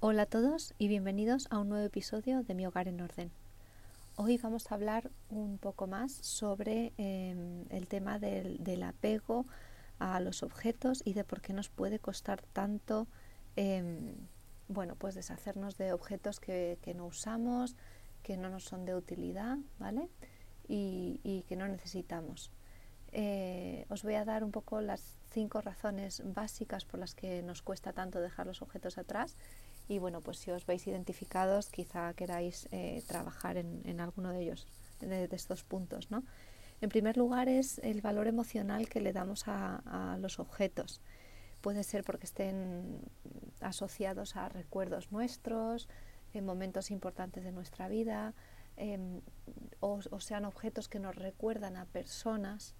Hola a todos y bienvenidos a un nuevo episodio de Mi Hogar en Orden. Hoy vamos a hablar un poco más sobre em, el tema del, apego a los objetos y de por qué nos puede costar tanto em, bueno, pues deshacernos de objetos que, no usamos, que no nos son de utilidad, ¿vale? Y, que no necesitamos. Eh, os voy a dar un poco las cinco razones básicas por las que nos cuesta tanto dejar los objetos atrás y bueno, pues si os veis identificados, quizá queráis eh, trabajar en, alguno de ellos, de, estos puntos, ¿no? En primer lugar es el valor emocional que le damos a, los objetos. Puede ser porque estén asociados a recuerdos nuestros, en momentos importantes de nuestra vida, em, o, sean objetos que nos recuerdan a personas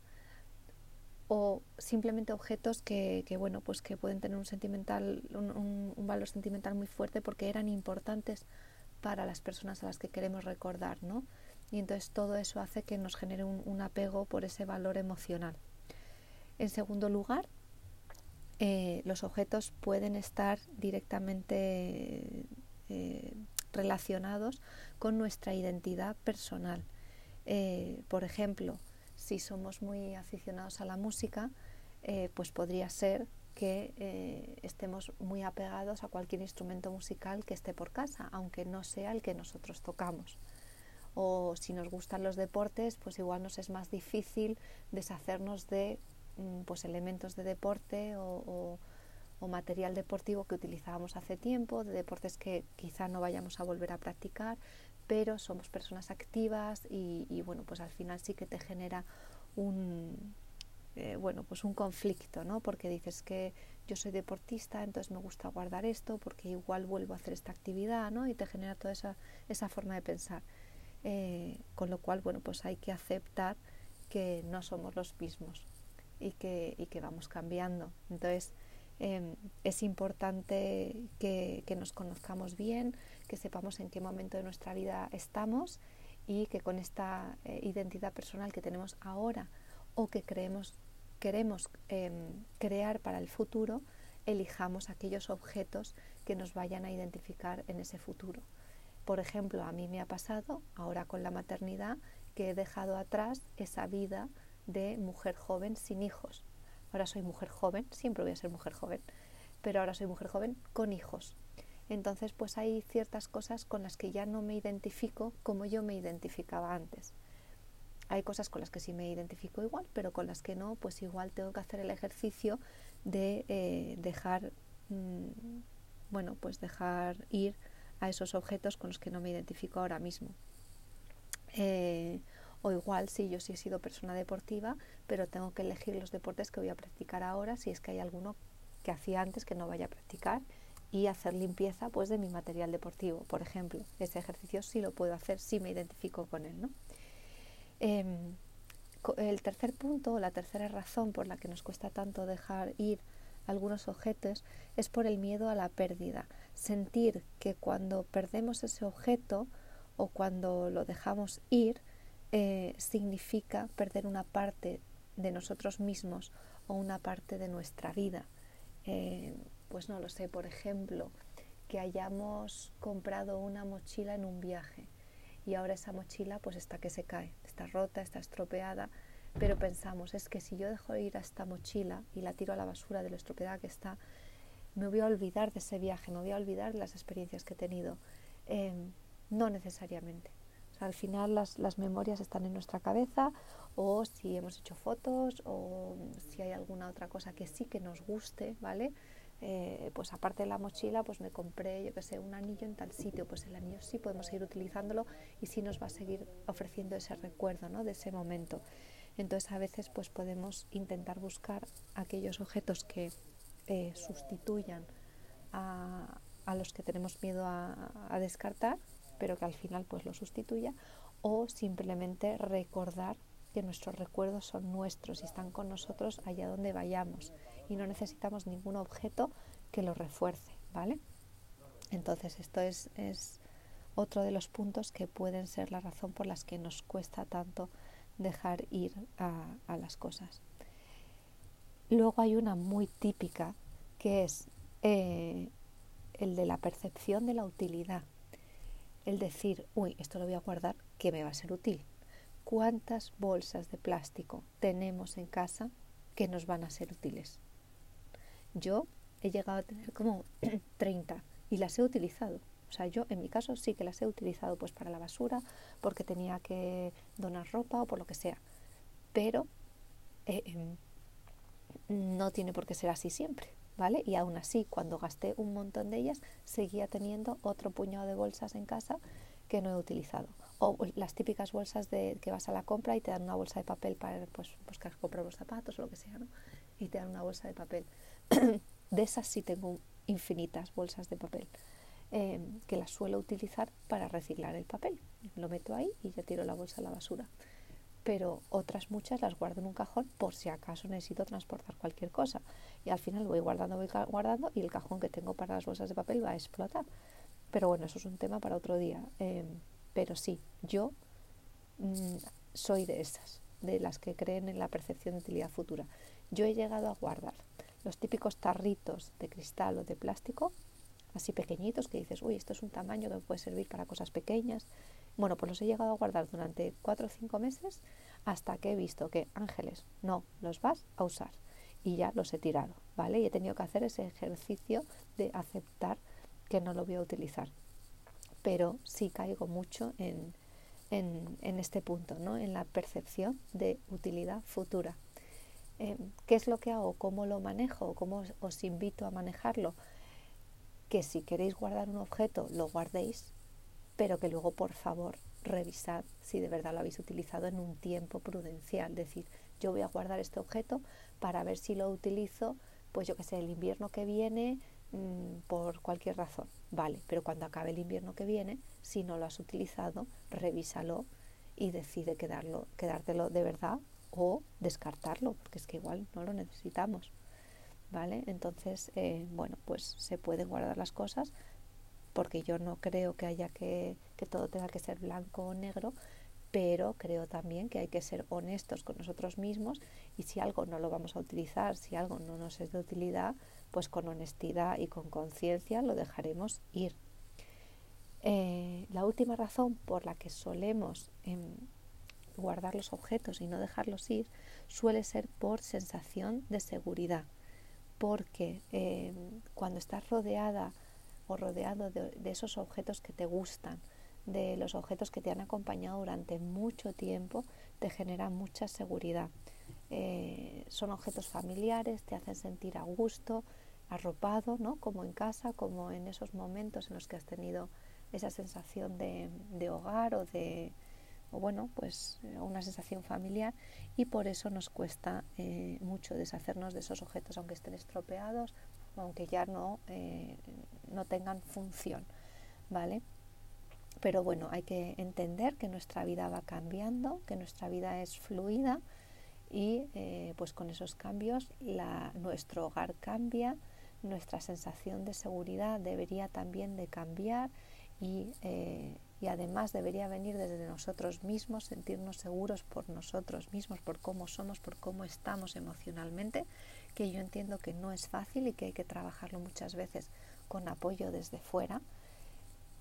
o simplemente objetos que, bueno pues que pueden tener un sentimental un, valor sentimental muy fuerte porque eran importantes para las personas a las que queremos recordar no y entonces todo eso hace que nos genere un, apego por ese valor emocional. En segundo lugar eh, los objetos pueden estar directamente eh, relacionados con nuestra identidad personal. Eh, por ejemplo si somos muy aficionados a la música, eh, pues podría ser que eh, estemos muy apegados a cualquier instrumento musical que esté por casa, aunque no sea el que nosotros tocamos. O si nos gustan los deportes, pues igual nos es más difícil deshacernos de mm, pues elementos de deporte o, material deportivo que utilizábamos hace tiempo, de deportes que quizá no vayamos a volver a practicar, pero somos personas activas y, bueno, pues al final sí que te genera un, eh, bueno, pues un conflicto, ¿no? Porque dices que yo soy deportista, entonces me gusta guardar esto porque igual vuelvo a hacer esta actividad, ¿no? Y te genera toda esa, esa forma de pensar. Eh, con lo cual, bueno, pues hay que aceptar que no somos los mismos y que, y que vamos cambiando. Entonces, Em, es importante que, nos conozcamos bien, que sepamos en qué momento de nuestra vida estamos y que con esta eh, identidad personal que tenemos ahora o que creemos, queremos em, crear para el futuro, elijamos aquellos objetos que nos vayan a identificar en ese futuro. Por ejemplo, a mí me ha pasado ahora con la maternidad que he dejado atrás esa vida de mujer joven sin hijos Ahora soy mujer joven, siempre voy a ser mujer joven, pero ahora soy mujer joven con hijos. Entonces, pues hay ciertas cosas con las que ya no me identifico como yo me identificaba antes. Hay cosas con las que sí me identifico igual, pero con las que no, pues igual tengo que hacer el ejercicio de eh, dejar, mm, bueno, pues dejar ir a esos objetos con los que no me identifico ahora mismo. Eh, o igual, sí, yo sí he sido persona deportiva, pero tengo que elegir los deportes que voy a practicar ahora, si es que hay alguno que hacía antes que no vaya a practicar, y hacer limpieza pues, de mi material deportivo, por ejemplo. Ese ejercicio sí lo puedo hacer, sí me identifico con él. ¿no? Em, el tercer punto, la tercera razón por la que nos cuesta tanto dejar ir algunos objetos es por el miedo a la pérdida. Sentir que cuando perdemos ese objeto o cuando lo dejamos ir, eh, significa perder una parte de nosotros mismos o una parte de nuestra vida. Eh, pues no lo sé, por ejemplo, que hayamos comprado una mochila en un viaje y ahora esa mochila pues está que se cae, está rota, está estropeada, pero pensamos, es que si yo dejo ir a esta mochila y la tiro a la basura de lo estropeada que está, me voy a olvidar de ese viaje, me voy a olvidar de las experiencias que he tenido. Eh, no necesariamente al final las, memorias están en nuestra cabeza o si hemos hecho fotos o si hay alguna otra cosa que sí que nos guste, ¿vale? Eh, pues aparte de la mochila, pues me compré, yo que sé, un anillo en tal sitio, pues el anillo sí podemos seguir utilizándolo y sí nos va a seguir ofreciendo ese recuerdo, ¿no? De ese momento. Entonces a veces pues podemos intentar buscar aquellos objetos que eh, sustituyan a, los que tenemos miedo a descartar pero que al final pues lo sustituya, o simplemente recordar que nuestros recuerdos son nuestros y están con nosotros allá donde vayamos y no necesitamos ningún objeto que lo refuerce, ¿vale? Entonces esto es, es otro de los puntos que pueden ser la razón por las que nos cuesta tanto dejar ir a, las cosas. Luego hay una muy típica que es eh, el de la percepción de la utilidad. El decir, uy, esto lo voy a guardar, que me va a ser útil. ¿Cuántas bolsas de plástico tenemos en casa que nos van a ser útiles? Yo he llegado a tener como 30 y las he utilizado. O sea, yo en mi caso sí que las he utilizado pues para la basura, porque tenía que donar ropa o por lo que sea. Pero eh, em, no tiene por qué ser así siempre, ¿vale? Y aún así, cuando gasté un montón de ellas, seguía teniendo otro puñado de bolsas en casa que no he utilizado. O las típicas bolsas de que vas a la compra y te dan una bolsa de papel para pues, pues que los zapatos o lo que sea, ¿no? Y te dan una bolsa de papel. de esas sí tengo infinitas bolsas de papel. Em, que las suelo utilizar para reciclar el papel. Lo meto ahí y ya tiro la bolsa a la basura. Pero otras muchas las guardo en un cajón por si acaso necesito transportar cualquier cosa. Al final voy guardando, voy guardando y el cajón que tengo para las bolsas de papel va a explotar. Pero bueno, eso es un tema para otro día. Em, pero sí, yo mm, soy de esas, de las que creen en la percepción de utilidad futura. Yo he llegado a guardar los típicos tarritos de cristal o de plástico así pequeñitos que dices, uy, esto es un tamaño que puede servir para cosas pequeñas. Bueno, pues los he llegado a guardar durante cuatro o cinco meses hasta que he visto que ángeles, no, los vas a usar. Y ya los he tirado, ¿vale? Y he tenido que hacer ese ejercicio de aceptar que no lo voy a utilizar. Pero sí caigo mucho en, en, este punto, ¿no? En la percepción de utilidad futura. Eh, ¿Qué es lo que hago? ¿Cómo lo manejo? ¿Cómo os invito a manejarlo? que si queréis guardar un objeto lo guardéis, pero que luego por favor revisad si de verdad lo habéis utilizado en un tiempo prudencial. Es decir, yo voy a guardar este objeto para ver si lo utilizo, pues yo que sé, el invierno que viene mm, por cualquier razón. Vale, pero cuando acabe el invierno que viene, si no lo has utilizado, revísalo y decide quedarlo, quedártelo de verdad o descartarlo, porque es que igual no lo necesitamos. ¿vale? Entonces, eh, bueno, pues se pueden guardar las cosas porque yo no creo que haya que, que todo tenga que ser blanco o negro, pero creo también que hay que ser honestos con nosotros mismos y si algo no lo vamos a utilizar, si algo no nos es de utilidad, pues con honestidad y con conciencia lo dejaremos ir. Eh, la última razón por la que solemos em, guardar los objetos y no dejarlos ir suele ser por sensación de seguridad porque eh, cuando estás rodeada o rodeado de, esos objetos que te gustan, de los objetos que te han acompañado durante mucho tiempo, te genera mucha seguridad. Eh, son objetos familiares, te hacen sentir a gusto, arropado, ¿no? como en casa, como en esos momentos en los que has tenido esa sensación de hogar o de, o bueno, pues eh, una sensación familiar y por eso nos cuesta eh, mucho deshacernos de esos objetos, aunque estén estropeados, aunque ya no, no tengan función, ¿vale? Pero bueno, hay que entender que nuestra vida va cambiando, que nuestra vida es fluida y pues con esos cambios la, nuestro hogar cambia, nuestra sensación de seguridad debería también de cambiar y y además debería venir desde nosotros mismos, sentirnos seguros por nosotros mismos, por cómo somos, por cómo estamos emocionalmente, que yo entiendo que no es fácil y que hay que trabajarlo muchas veces con apoyo desde fuera,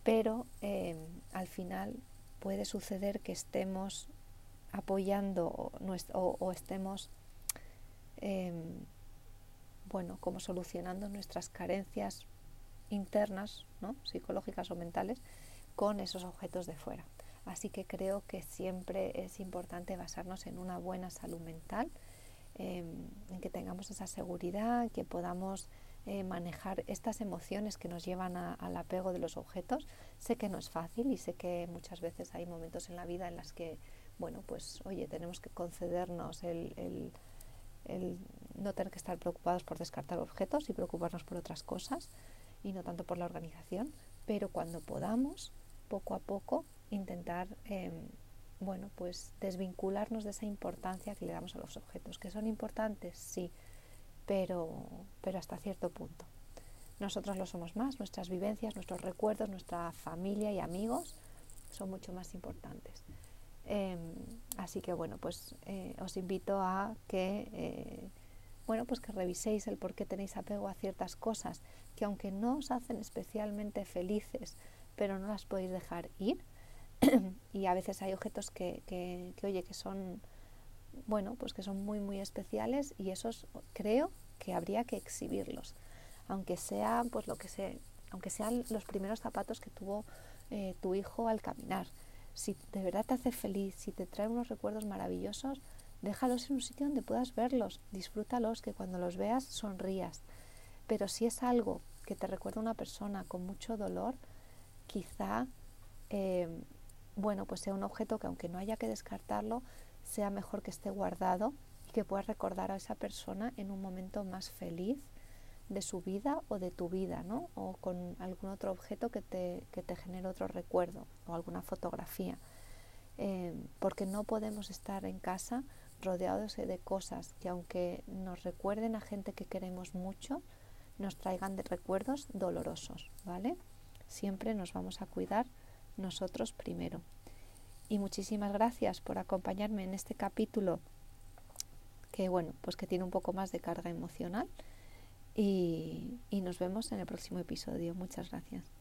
pero eh, al final puede suceder que estemos apoyando o, estemos, em, bueno, como solucionando nuestras carencias internas, ¿no? psicológicas o mentales, con esos objetos de fuera. Así que creo que siempre es importante basarnos en una buena salud mental, em, en que tengamos esa seguridad, que podamos eh, manejar estas emociones que nos llevan al apego de los objetos. Sé que no es fácil y sé que muchas veces hay momentos en la vida en las que, bueno, pues oye, tenemos que concedernos el, el no tener que estar preocupados por descartar objetos y preocuparnos por otras cosas y no tanto por la organización, pero cuando podamos poco a poco intentar em, bueno, pues desvincularnos de esa importancia que le damos a los objetos. ¿Que son importantes? Sí, pero, pero hasta cierto punto. Nosotros lo somos más, nuestras vivencias, nuestros recuerdos, nuestra familia y amigos son mucho más importantes. Em, así que bueno, pues eh, os invito a que eh, bueno, pues que reviséis el por qué tenéis apego a ciertas cosas que aunque no os hacen especialmente felices, pero no las podéis dejar ir. y a veces hay objetos que, que, que, oye, que son, bueno, pues que son muy, muy especiales y esos creo que habría que exhibirlos. Aunque sea, pues lo que sea, aunque sean los primeros zapatos que tuvo eh, tu hijo al caminar. Si de verdad te hace feliz, si te trae unos recuerdos maravillosos, déjalos en un sitio donde puedas verlos, disfrútalos, que cuando los veas sonrías. Pero si es algo que te recuerda a una persona con mucho dolor, quizá, eh, bueno, pues sea un objeto que aunque no haya que descartarlo, sea mejor que esté guardado y que puedas recordar a esa persona en un momento más feliz de su vida o de tu vida, ¿no? O con algún otro objeto que te, que te genere otro recuerdo o alguna fotografía. Eh, porque no podemos estar en casa rodeados de cosas que aunque nos recuerden a gente que queremos mucho, nos traigan de recuerdos dolorosos, ¿vale? Siempre nos vamos a cuidar nosotros primero. Y muchísimas gracias por acompañarme en este capítulo que bueno, pues que tiene un poco más de carga emocional y, y nos vemos en el próximo episodio. Muchas gracias.